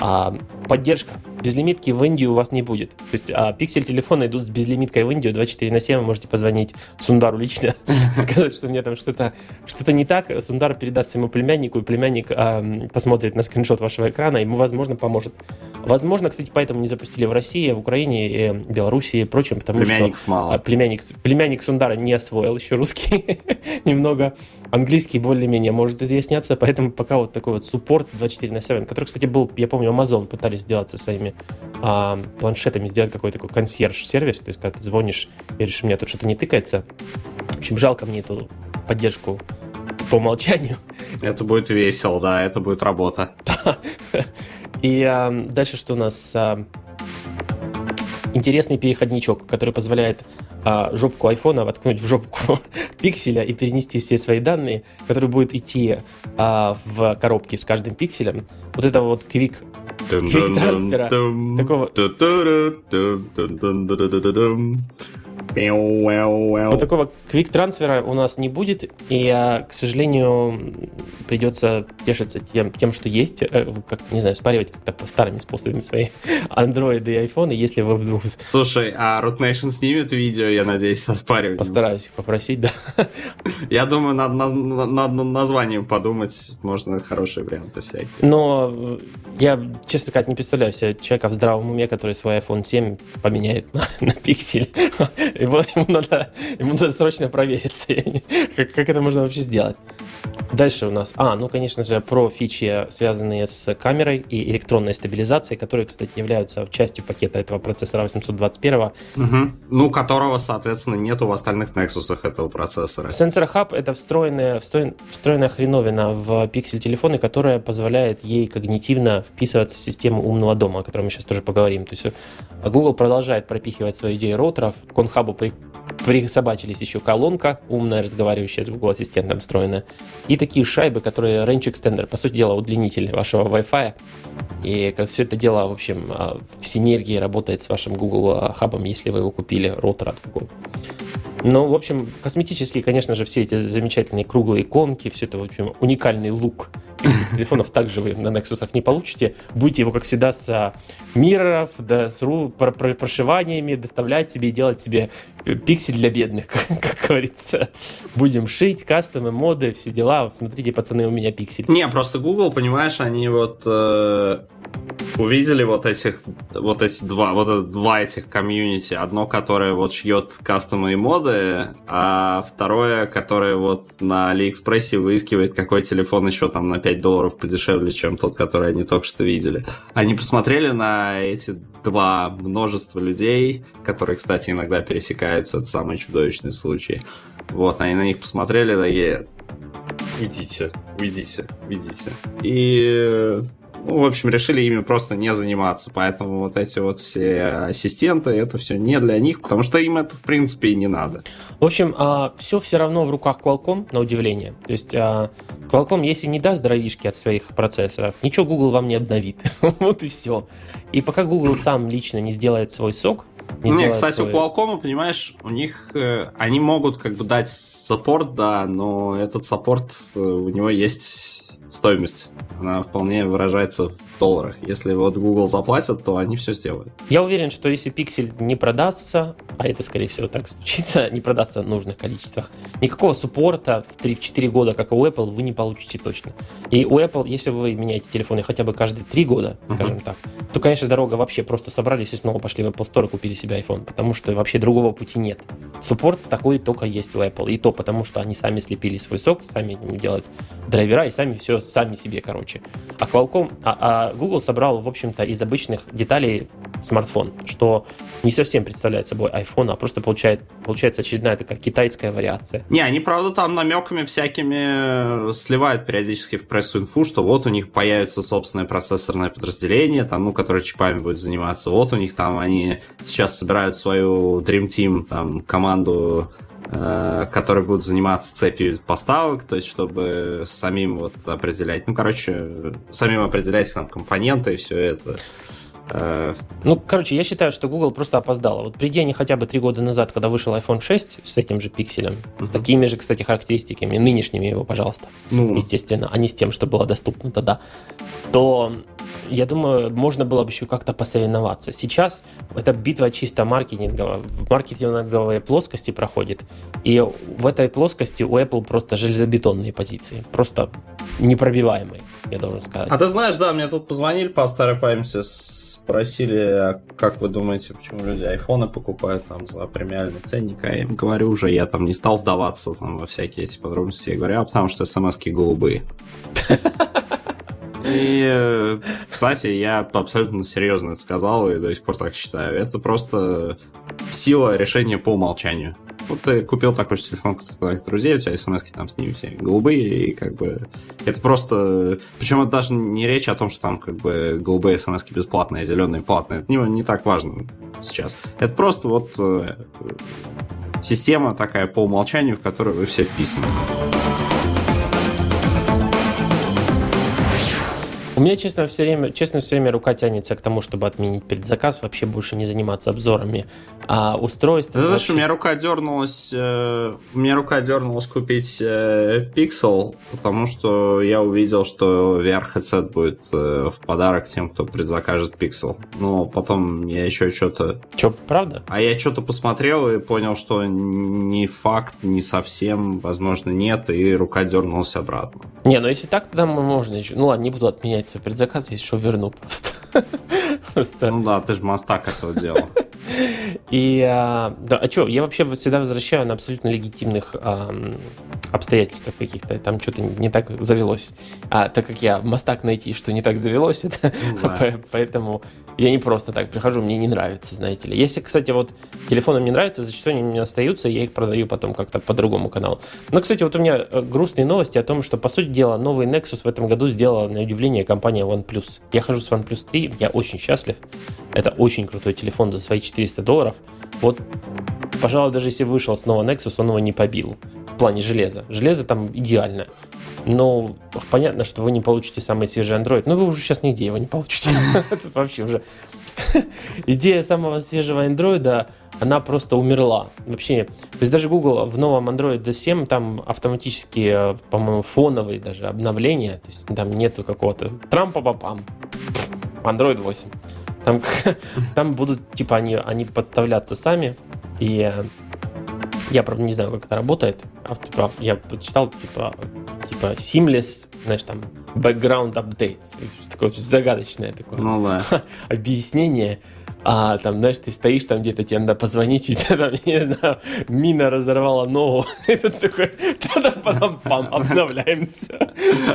А, поддержка. Безлимитки в Индию у вас не будет. То есть а, пиксель телефона идут с безлимиткой в Индию 24 на 7. Вы можете позвонить Сундару лично, сказать, что мне там что-то что не так. Сундар передаст своему племяннику, и племянник а, посмотрит на скриншот вашего экрана, ему, возможно, поможет. Возможно, кстати, поэтому не запустили в России, в Украине, и Беларуси и прочем, потому что мало. племянник, племянник Сундара не освоил еще русский немного. Английский более-менее может изъясняться, поэтому пока вот такой вот суппорт 24 на 7, который, кстати, был, я помню, Amazon пытались сделать со своими а, планшетами, сделать какой-то такой консьерж-сервис, то есть когда ты звонишь и говоришь, у меня тут что-то не тыкается. В общем, жалко мне эту поддержку по умолчанию. Это будет весело, да, это будет работа. И а, дальше что у нас? А, интересный переходничок, который позволяет а, жопку айфона воткнуть в жопку пикселя и перенести все свои данные, который будет идти а, в коробке с каждым пикселем. Вот это вот квик квик трансфера. Такого вот такого квик-трансфера у нас не будет, и, к сожалению, придется тешиться тем, тем что есть, э, как не знаю, спаривать как-то по старыми способами свои андроиды и айфоны, если вы вдруг... Слушай, а Root Nation снимет видео, я надеюсь, со спариванием? Постараюсь их попросить, да. Я думаю, надо над названием подумать, можно хорошие варианты всякие. Но я, честно сказать, не представляю себе человека в здравом уме, который свой iPhone 7 поменяет на, на пиксель Ему, ему, надо, ему надо срочно провериться, как, как это можно вообще сделать. Дальше у нас, а, ну, конечно же, про фичи, связанные с камерой и электронной стабилизацией, которые, кстати, являются частью пакета этого процессора 821. Угу. Ну, которого, соответственно, нету в остальных Nexus этого процессора. Sensor Hub — это встроенная, встроенная хреновина в пиксель телефоны, которая позволяет ей когнитивно вписываться в систему умного дома, о котором мы сейчас тоже поговорим. То есть э, Google продолжает пропихивать свою идею роутеров. К Конхабу при присобачились еще колонка умная, разговаривающая с Google Ассистентом встроенная, и такие шайбы, которые range extender, по сути дела, удлинитель вашего Wi-Fi. И как все это дело, в общем, а, в синергии работает с вашим Google а, хабом, если вы его купили, роутер от Google. Ну, в общем, косметические, конечно же, все эти замечательные круглые иконки, все это, в общем, уникальный лук телефонов также вы на Nexus не получите. Будете его, как всегда, с мирроров, да, с ру, про, про, прошиваниями доставлять себе и делать себе пиксель для бедных, как говорится. Будем шить, кастомы, моды, все дела. Смотрите, пацаны, у меня пиксель. Не, просто Google, понимаешь, они вот э, увидели вот этих, вот эти два, вот два этих комьюнити. Одно, которое вот шьет кастомы и моды, а второе, которое вот на Алиэкспрессе выискивает, какой телефон еще там на 5 долларов подешевле, чем тот, который они только что видели. Они посмотрели на эти два множества людей, которые, кстати, иногда пересекаются, это самые чудовищные случаи. Вот, они на них посмотрели, такие, уйдите, уйдите, уйдите. И ну, в общем, решили ими просто не заниматься. Поэтому вот эти вот все ассистенты, это все не для них, потому что им это, в принципе, и не надо. В общем, а, все все равно в руках Qualcomm, на удивление. То есть а, Qualcomm, если не даст дровишки от своих процессоров, ничего Google вам не обновит. вот и все. И пока Google сам лично не сделает свой SoC, не, не кстати, свой... у Qualcomm, понимаешь, у них э, они могут как бы дать support, да, но этот support э, у него есть стоимость. Она вполне выражается долларах. Если вот Google заплатят, то они все сделают. Я уверен, что если пиксель не продастся, а это, скорее всего, так случится, не продастся в нужных количествах, никакого суппорта в 3-4 года, как у Apple, вы не получите точно. И у Apple, если вы меняете телефоны хотя бы каждые 3 года, скажем uh-huh. так, то, конечно, дорога вообще просто собрались и снова пошли в Apple Store и купили себе iPhone, потому что вообще другого пути нет. Суппорт такой только есть у Apple. И то потому, что они сами слепили свой сок, сами делают драйвера и сами все сами себе, короче. А Qualcomm, а, а Google собрал, в общем-то, из обычных деталей смартфон, что не совсем представляет собой iPhone, а просто получает, получается очередная такая китайская вариация. Не, они, правда, там намеками всякими сливают периодически в прессу инфу, что вот у них появится собственное процессорное подразделение, там, ну, которое чипами будет заниматься, вот у них там они сейчас собирают свою Dream Team, там, команду Э, которые будут заниматься цепью поставок, то есть чтобы самим вот определять, ну, короче, самим определять там компоненты и все это. Э, ну, короче, я считаю, что Google просто опоздала. Вот приди они хотя бы три года назад, когда вышел iPhone 6 с этим же пикселем, uh-huh. с такими же, кстати, характеристиками, нынешними его, пожалуйста, ну. естественно, а не с тем, что было доступно тогда, то я думаю, можно было бы еще как-то посоревноваться. Сейчас это битва чисто маркетинговая, в маркетинговой плоскости проходит. И в этой плоскости у Apple просто железобетонные позиции. Просто непробиваемые, я должен сказать. А ты знаешь, да, мне тут позвонили по старой памяти, спросили, а как вы думаете, почему люди айфоны покупают там за премиальный ценник, а я им говорю уже, я там не стал вдаваться там, во всякие эти подробности, я говорю, а потому что смс-ки голубые. И, кстати, я абсолютно серьезно это сказал и до сих пор так считаю. Это просто сила решения по умолчанию. Вот ты купил такой же телефон, как твоих друзей, у тебя смс там с ними все голубые, и как бы это просто... Причем это даже не речь о том, что там как бы голубые смс бесплатные, а зеленые платные. Это не, не так важно сейчас. Это просто вот э, система такая по умолчанию, в которой вы все вписаны. У меня, честно, все время, честно, все время рука тянется к тому, чтобы отменить предзаказ, вообще больше не заниматься обзорами а устройств. Ты знаешь, вообще... у меня рука дернулась, э, у меня рука дернулась купить э, Pixel, потому что я увидел, что VR-headset будет э, в подарок тем, кто предзакажет Pixel. Но потом я еще что-то... Че, правда? А я что-то посмотрел и понял, что не факт, не совсем, возможно, нет, и рука дернулась обратно. Не, ну если так, тогда можно еще... Ну ладно, не буду отменять предзаказ, если что, верну просто. Ну да, ты же мастак этого делал. И, а, да, а что, я вообще всегда возвращаю на абсолютно легитимных а, обстоятельствах каких-то, там что-то не так завелось. А так как я мастак найти, что не так завелось, это, ну, да. поэтому я не просто так прихожу, мне не нравится, знаете ли. Если, кстати, вот телефоны мне нравятся, зачастую они у меня остаются, я их продаю потом как-то по другому каналу. Но, кстати, вот у меня э, грустные новости о том, что, по сути дела, новый Nexus в этом году сделала, на удивление, компания OnePlus. Я хожу с OnePlus 3, я очень счастлив. Это очень крутой телефон за свои 400 долларов. Вот, пожалуй, даже если вышел снова Nexus, он его не побил в плане железа. Железо там идеальное. Но понятно, что вы не получите самый свежий Android. Но вы уже сейчас нигде его не получите. Вообще уже... Идея самого свежего Android, она просто умерла. Вообще, то есть даже Google в новом Android 7 там автоматически, по-моему, фоновые даже обновления. То есть там нету какого-то трампа-папам. Android 8. Там, там будут, типа, они, они подставляться сами. И я, правда, не знаю, как это работает. А, типа, я почитал, типа, типа seamless, знаешь, там, background updates. Такое загадочное такое ну, да. объяснение. А там, знаешь, ты стоишь там где-то, тебе надо позвонить, у тебя там, не знаю, мина разорвала ногу, и ты такой, тогда потом пам, обновляемся.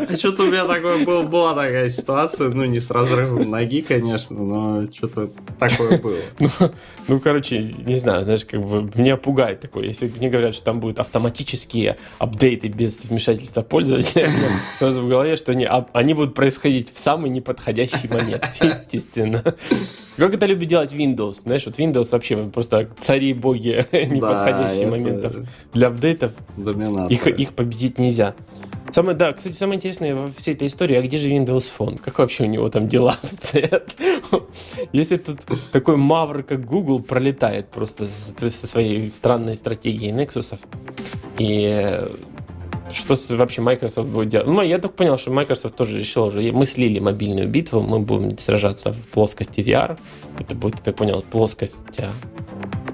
А что-то у меня такое было, была такая ситуация, ну, не с разрывом ноги, конечно, но что-то такое было. Ну, ну, короче, не знаю, знаешь, как бы меня пугает такое. Если мне говорят, что там будут автоматические апдейты без вмешательства пользователя, сразу в голове, что они, они будут происходить в самый неподходящий момент, естественно. Как это любит делать Windows? Знаешь, вот Windows вообще просто цари боги неподходящих моментов для апдейтов. Их, их победить нельзя. Самое, да, кстати, самое интересное во всей этой истории, а где же Windows Phone? Как вообще у него там дела стоят? Если тут такой мавр, как Google, пролетает просто со своей странной стратегией Nexus, и что вообще Microsoft будет делать? Ну, я только понял, что Microsoft тоже решил уже, мы слили мобильную битву, мы будем сражаться в плоскости VR. Это будет, я так понял, плоскость а,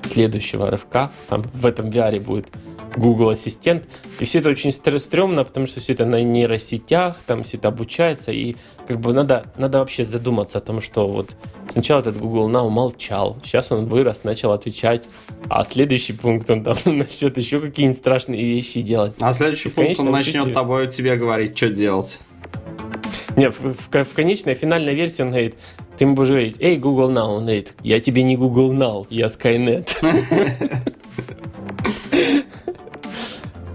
следующего рывка. Там в этом VR будет Google Ассистент. И все это очень стрёмно, потому что все это на нейросетях, там все это обучается, и как бы надо, надо вообще задуматься о том, что вот сначала этот Google Now молчал, сейчас он вырос, начал отвечать, а следующий пункт он там начнет еще какие-нибудь страшные вещи делать. А следующий и, пункт он начнет сети... тобой тебе говорить, что делать. Нет, в, в, в конечной финальной версии он говорит, ты ему будешь говорить, эй, Google Now, он говорит, я тебе не Google Now, я Skynet.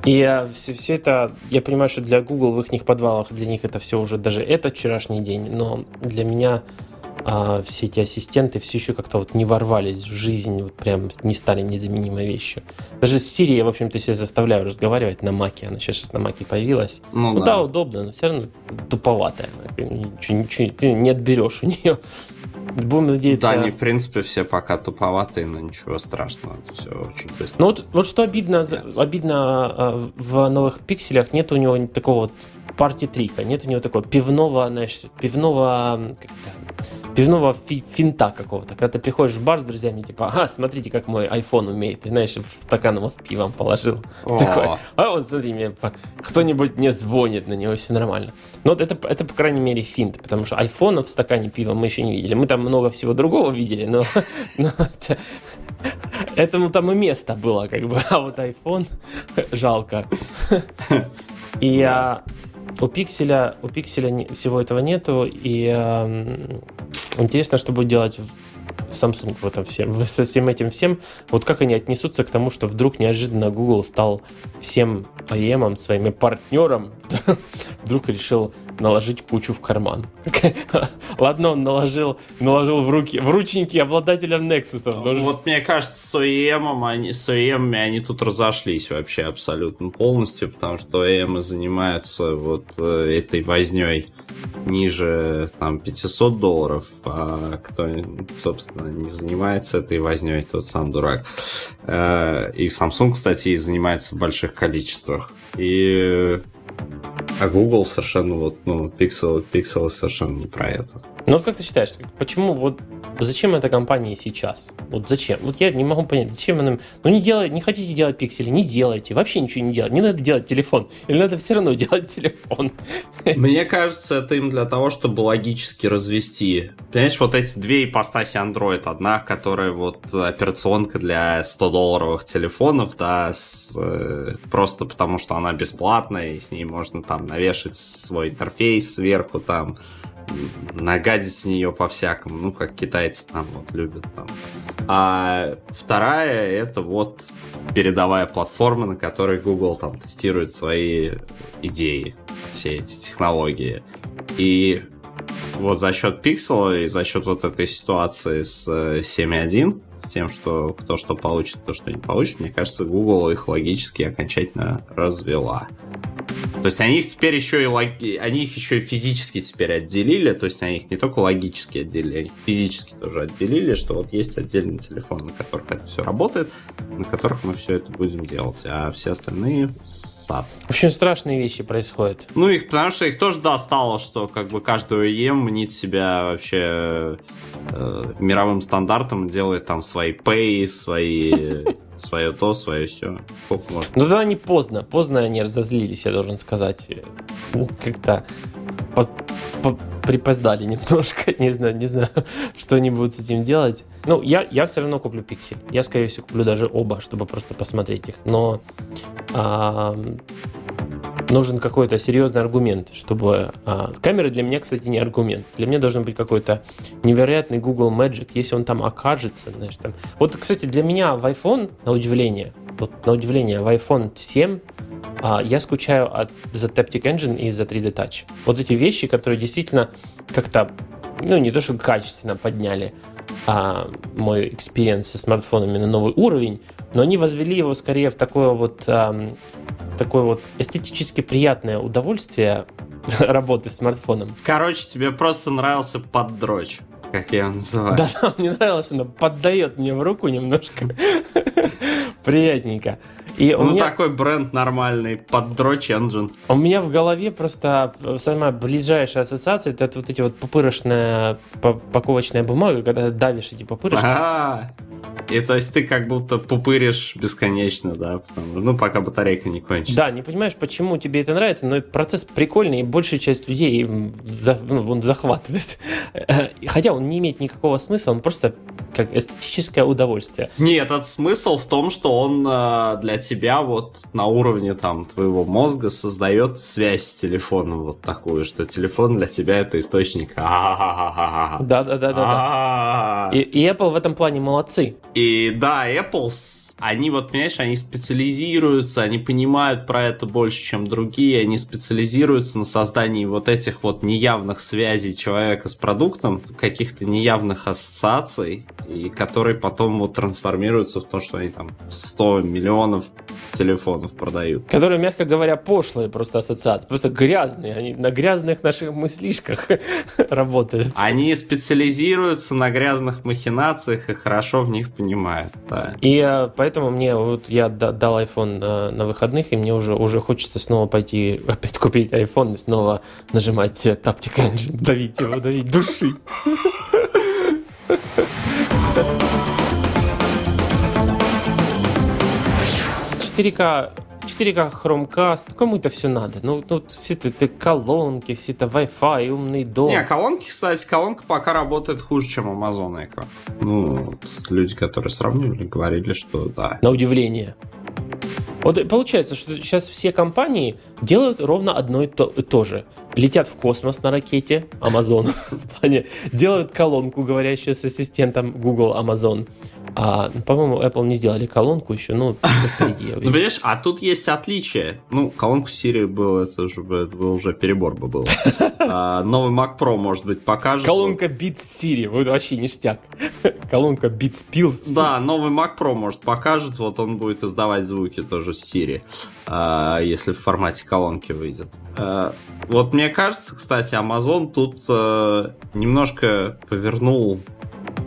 И все, все это, я понимаю, что для Google в их подвалах, для них это все уже даже этот вчерашний день, но для меня а, все эти ассистенты все еще как-то вот не ворвались в жизнь, вот прям не стали незаменимой вещью. Даже с я, в общем-то, себя заставляю разговаривать на маке, она сейчас на маке появилась. Ну, ну да. да, удобно, но все равно туповатая. Ничего, ничего, ты не отберешь у нее. Будем надеяться... Да, они, в принципе, все пока туповатые, но ничего страшного. Все очень быстро. Ну вот, вот что обидно, обидно а, в новых пикселях, нет у него такого вот парти трика, нет у него такого пивного, знаешь, пивного, как-то, пивного фи финта какого-то. Когда ты приходишь в бар с друзьями, типа, ага, смотрите, как мой iPhone умеет. И, знаешь, в стакан его с пивом положил. Такой, а вот смотри, мне кто-нибудь мне звонит на него, все нормально. Но вот это, это, по крайней мере, финт, потому что iPhone в стакане пива мы еще не видели. Мы там много всего другого видели, но, но это, этому там и место было, как бы. А вот iPhone жалко. И а, у пикселя, у пикселя всего этого нету, и э, интересно, что будет делать Samsung в этом всем, со всем этим всем. Вот как они отнесутся к тому, что вдруг неожиданно Google стал всем OEM, своим партнером, вдруг решил наложить кучу в карман. Ладно, он наложил, наложил в руки, в ручники обладателям Nexus. Но... Вот мне кажется, с OEM, они, с OEM они тут разошлись вообще абсолютно полностью, потому что OEM занимаются вот э, этой возней ниже там 500 долларов, а кто, собственно, не занимается этой возней, тот сам дурак. Э, и Samsung, кстати, занимается в больших количествах. И а Google совершенно вот, ну, Pixel, Pixel совершенно не про это. Ну вот как ты считаешь, почему вот зачем эта компания сейчас? Вот зачем? Вот я не могу понять, зачем она... Ну не делай, не хотите делать пиксели, не делайте, вообще ничего не делать. Не надо делать телефон, или надо все равно делать телефон. Мне кажется, это им для того, чтобы логически развести. Понимаешь, вот эти две ипостаси Android. Одна, которая вот операционка для 100-долларовых телефонов, да, с, э, просто потому что она бесплатная, и с ней можно там навешать свой интерфейс сверху, там, нагадить в нее по-всякому, ну, как китайцы там вот любят там. А вторая это вот передовая платформа, на которой Google там тестирует свои идеи, все эти технологии. И вот за счет Pixel и за счет вот этой ситуации с 7.1, э, с тем, что кто что получит, кто что не получит, мне кажется, Google их логически окончательно развела. То есть они их теперь еще и логи... они их еще и физически теперь отделили, то есть они их не только логически отделили, они их физически тоже отделили, что вот есть отдельный телефон, на которых это все работает, на которых мы все это будем делать, а все остальные сад. В общем, страшные вещи происходят. Ну, их, потому что их тоже достало, что как бы каждый OEM мнит себя вообще э, мировым стандартом, делает там свои pay, свои свое то, свое все. Ну тогда не поздно. Поздно они разозлились, я должен сказать. Ну, как-то припоздали немножко, не знаю, не знаю, что они будут с этим делать. Ну, я, я все равно куплю пиксель. Я, скорее всего, куплю даже оба, чтобы просто посмотреть их. Но а, нужен какой-то серьезный аргумент, чтобы... А, камера для меня, кстати, не аргумент. Для меня должен быть какой-то невероятный Google Magic, если он там окажется, знаешь, там... Вот, кстати, для меня в iPhone, на удивление, вот на удивление, в iPhone 7 а, я скучаю от, за Taptic Engine и за 3D Touch. Вот эти вещи, которые действительно как-то, ну, не то что качественно подняли а, мой experience со смартфонами на новый уровень, но они возвели его скорее в такое вот, а, такое вот эстетически приятное удовольствие работы с смартфоном. Короче, тебе просто нравился поддрочь как я его называю. Да, да, мне нравилось, она поддает мне в руку немножко. Приятненько. И ну, меня... такой бренд нормальный, поддрочь engine. У меня в голове просто самая ближайшая ассоциация, это вот эти вот пупырочная паковочная бумага, когда давишь эти пупырышки. А, и то есть ты как будто пупыришь бесконечно, да? Ну, пока батарейка не кончится. Да, не понимаешь, почему тебе это нравится, но процесс прикольный, и большая часть людей ну, он захватывает. Хотя он не имеет никакого смысла, он просто как эстетическое удовольствие. Нет, этот смысл в том, что он э, для тебя вот на уровне там твоего мозга создает связь с телефоном вот такую, что телефон для тебя это источник. Да, да, да, да, да. И Apple в этом плане молодцы. И да, Apple они вот, понимаешь, они специализируются, они понимают про это больше, чем другие, они специализируются на создании вот этих вот неявных связей человека с продуктом, каких-то неявных ассоциаций, и которые потом вот трансформируются в то, что они там 100 миллионов телефонов продают. Которые, мягко говоря, пошлые просто ассоциации, просто грязные, они на грязных наших мыслишках работают. Они специализируются на грязных махинациях и хорошо в них понимают, да. И э, поэтому мне вот я дал iPhone на, на выходных, и мне уже, уже хочется снова пойти опять купить iPhone и снова нажимать Taptic Engine, давить его, давить, душить. 4К 4К Chromecast, ну, кому это все надо? Ну, ну все это, это колонки, все это Wi-Fi, умный дом. Не, колонки, кстати, колонка пока работает хуже, чем Amazon Echo. Ну, вот, люди, которые сравнивали, говорили, что да. На удивление. Вот получается, что сейчас все компании делают ровно одно и то, и то же. Летят в космос на ракете, Amazon, в плане, делают колонку, говорящую с ассистентом Google, Amazon. А, по-моему, Apple не сделали колонку еще, ну, впереди. Ну, понимаешь, а тут есть отличие. Ну, колонку Siri был, это уже, это был уже перебор бы был. А, новый Mac Pro, может быть, покажет. Колонка Beats Siri, вот вообще ништяк. Колонка Beats Pills. Да, новый Mac Pro, может, покажет, вот он будет издавать звуки тоже Siri, а, если в формате колонки выйдет. А, вот мне кажется, кстати, Amazon тут а, немножко повернул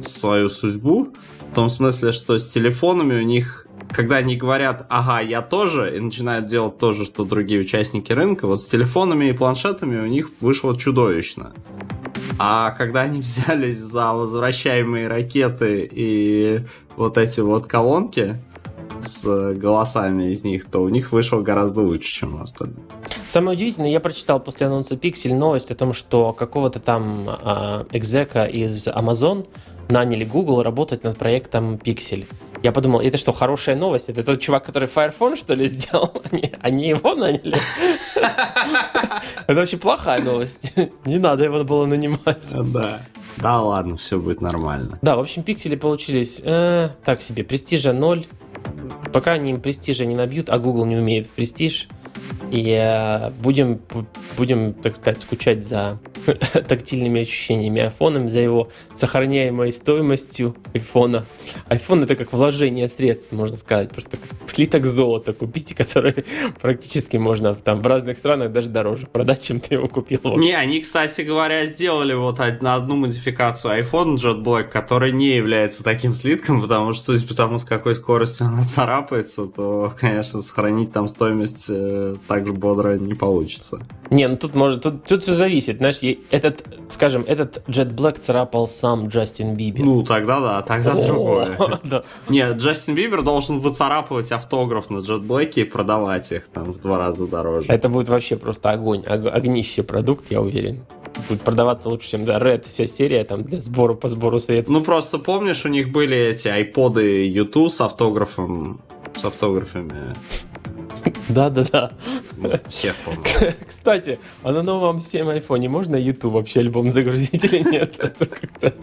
свою судьбу, в том смысле, что с телефонами у них когда они говорят, ага, я тоже, и начинают делать то же, что другие участники рынка, вот с телефонами и планшетами у них вышло чудовищно. А когда они взялись за возвращаемые ракеты и вот эти вот колонки, с голосами из них, то у них вышло гораздо лучше, чем у остальных. Самое удивительное, я прочитал после анонса Pixel новость о том, что какого-то там э, экзека из Amazon наняли Google работать над проектом Pixel. Я подумал, это что, хорошая новость? Это тот чувак, который Fire Phone, что ли, сделал? Они, они его наняли? Это вообще плохая новость. Не надо его было нанимать. Да. Да ладно, все будет нормально. Да, в общем, пиксели получились э, так себе. Престижа ноль. Пока они им престижа не набьют, а Google не умеет в престиж, и э, будем, будем, так сказать, скучать за тактильными ощущениями айфона, за его сохраняемой стоимостью айфона. Айфон это как вложение средств, можно сказать, просто как слиток золота купите, который практически можно там в разных странах даже дороже продать, чем ты его купил. Не, они, кстати говоря, сделали вот на одну модификацию iPhone Jet Black, который не является таким слитком, потому что, судя по тому, с какой скоростью она царапается, то, конечно, сохранить там стоимость э, так же бодро не получится. Не, ну тут может, тут, тут все зависит. Знаешь, этот, скажем, этот Jet Black царапал сам Джастин Бибер. Ну, тогда да, тогда другое. Нет, Джастин Бибер должен выцарапывать автограф на Jet Black и продавать их там в два раза дороже. Это будет вообще просто огонь, огнище продукт, я уверен. будет продаваться лучше, чем да, Red, вся серия там для сбора по сбору средств. Ну, просто помнишь, у них были эти айподы YouTube с автографом, с автографами. Да-да-да. Всех помню. Кстати, а на новом 7 айфоне можно YouTube вообще альбом загрузить или нет? Это как-то...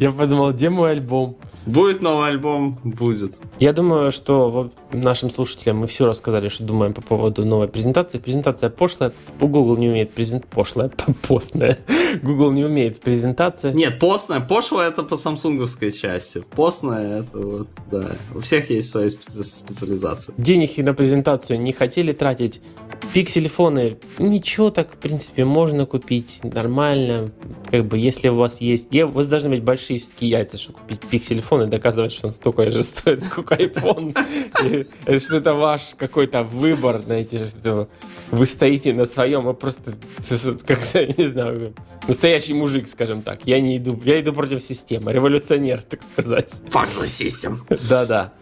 Я подумал, где мой альбом? Будет новый альбом? Будет. Я думаю, что нашим слушателям мы все рассказали, что думаем по поводу новой презентации. Презентация пошлая. Google не умеет презент... Пошлая, постная. Google не умеет презентация. Нет, постная, пошлая это по самсунговской части. Постная это вот, да. У всех есть свои спе- специализации. Денег на презентацию не хотели тратить. Пиксельфоны, ничего так, в принципе, можно купить нормально. Как бы, если у вас есть... У вас должны быть большие все-таки яйца, чтобы купить пиксельфон и доказывать, что он столько же стоит, сколько iPhone. Это Что это ваш какой-то выбор, знаете, что вы стоите на своем, и просто как-то, не знаю, настоящий мужик, скажем так. Я не иду, я иду против системы, революционер, так сказать. Fuck the system. Да-да.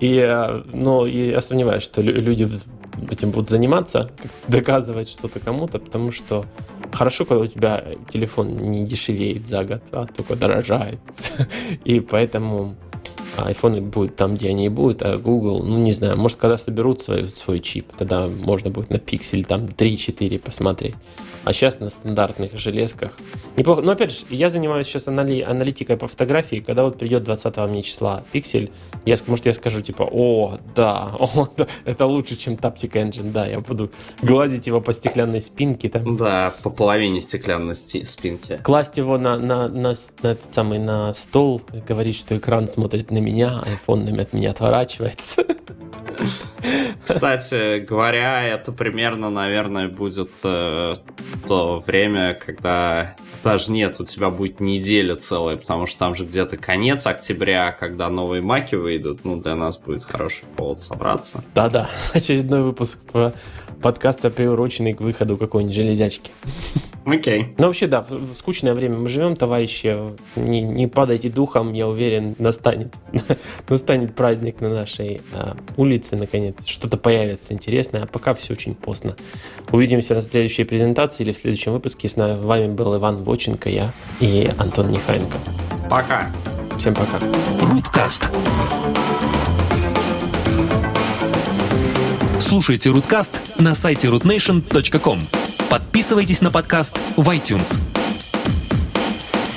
И, э, ну, я сомневаюсь, что лю- люди этим будут заниматься, доказывать что-то кому-то, потому что хорошо, когда у тебя телефон не дешевеет за год, а только дорожает. И поэтому айфоны будут там, где они и будут, а Google, ну не знаю, может, когда соберут свой, свой чип, тогда можно будет на пиксель там 3-4 посмотреть. А сейчас на стандартных железках неплохо. Но опять же, я занимаюсь сейчас анали- аналитикой по фотографии, когда вот придет 20 мне числа пиксель, я, может, я скажу типа, о, да, о, да, это лучше, чем Taptic Engine, да, я буду гладить его по стеклянной спинке, там, Да, по половине стеклянной спинки. класть его на, на, на, с- на этот самый на стол, говорить, что экран смотрит на меня, айфон от меня отворачивается. Кстати говоря, это примерно, наверное, будет э, то время, когда даже нет, у тебя будет неделя целая, потому что там же где-то конец октября, когда новые маки выйдут, ну, для нас будет хороший повод собраться. Да-да, очередной выпуск по- подкаста, приуроченный к выходу какой-нибудь железячки. Окей. Ну, вообще, да, в в скучное время мы живем, товарищи. Не, не падайте духом, я уверен, настанет, настанет праздник на нашей а, улице, наконец. Что-то появится интересное, а пока все очень поздно. Увидимся на следующей презентации или в следующем выпуске. С вами был Иван Воченко, я и Антон Нехайенко. Пока. Всем пока. Руткаст. Слушайте Руткаст на сайте rootnation.com. Подписывайтесь на подкаст в iTunes.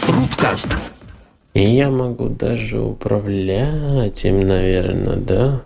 Руткаст. Я могу даже управлять им, наверное, да?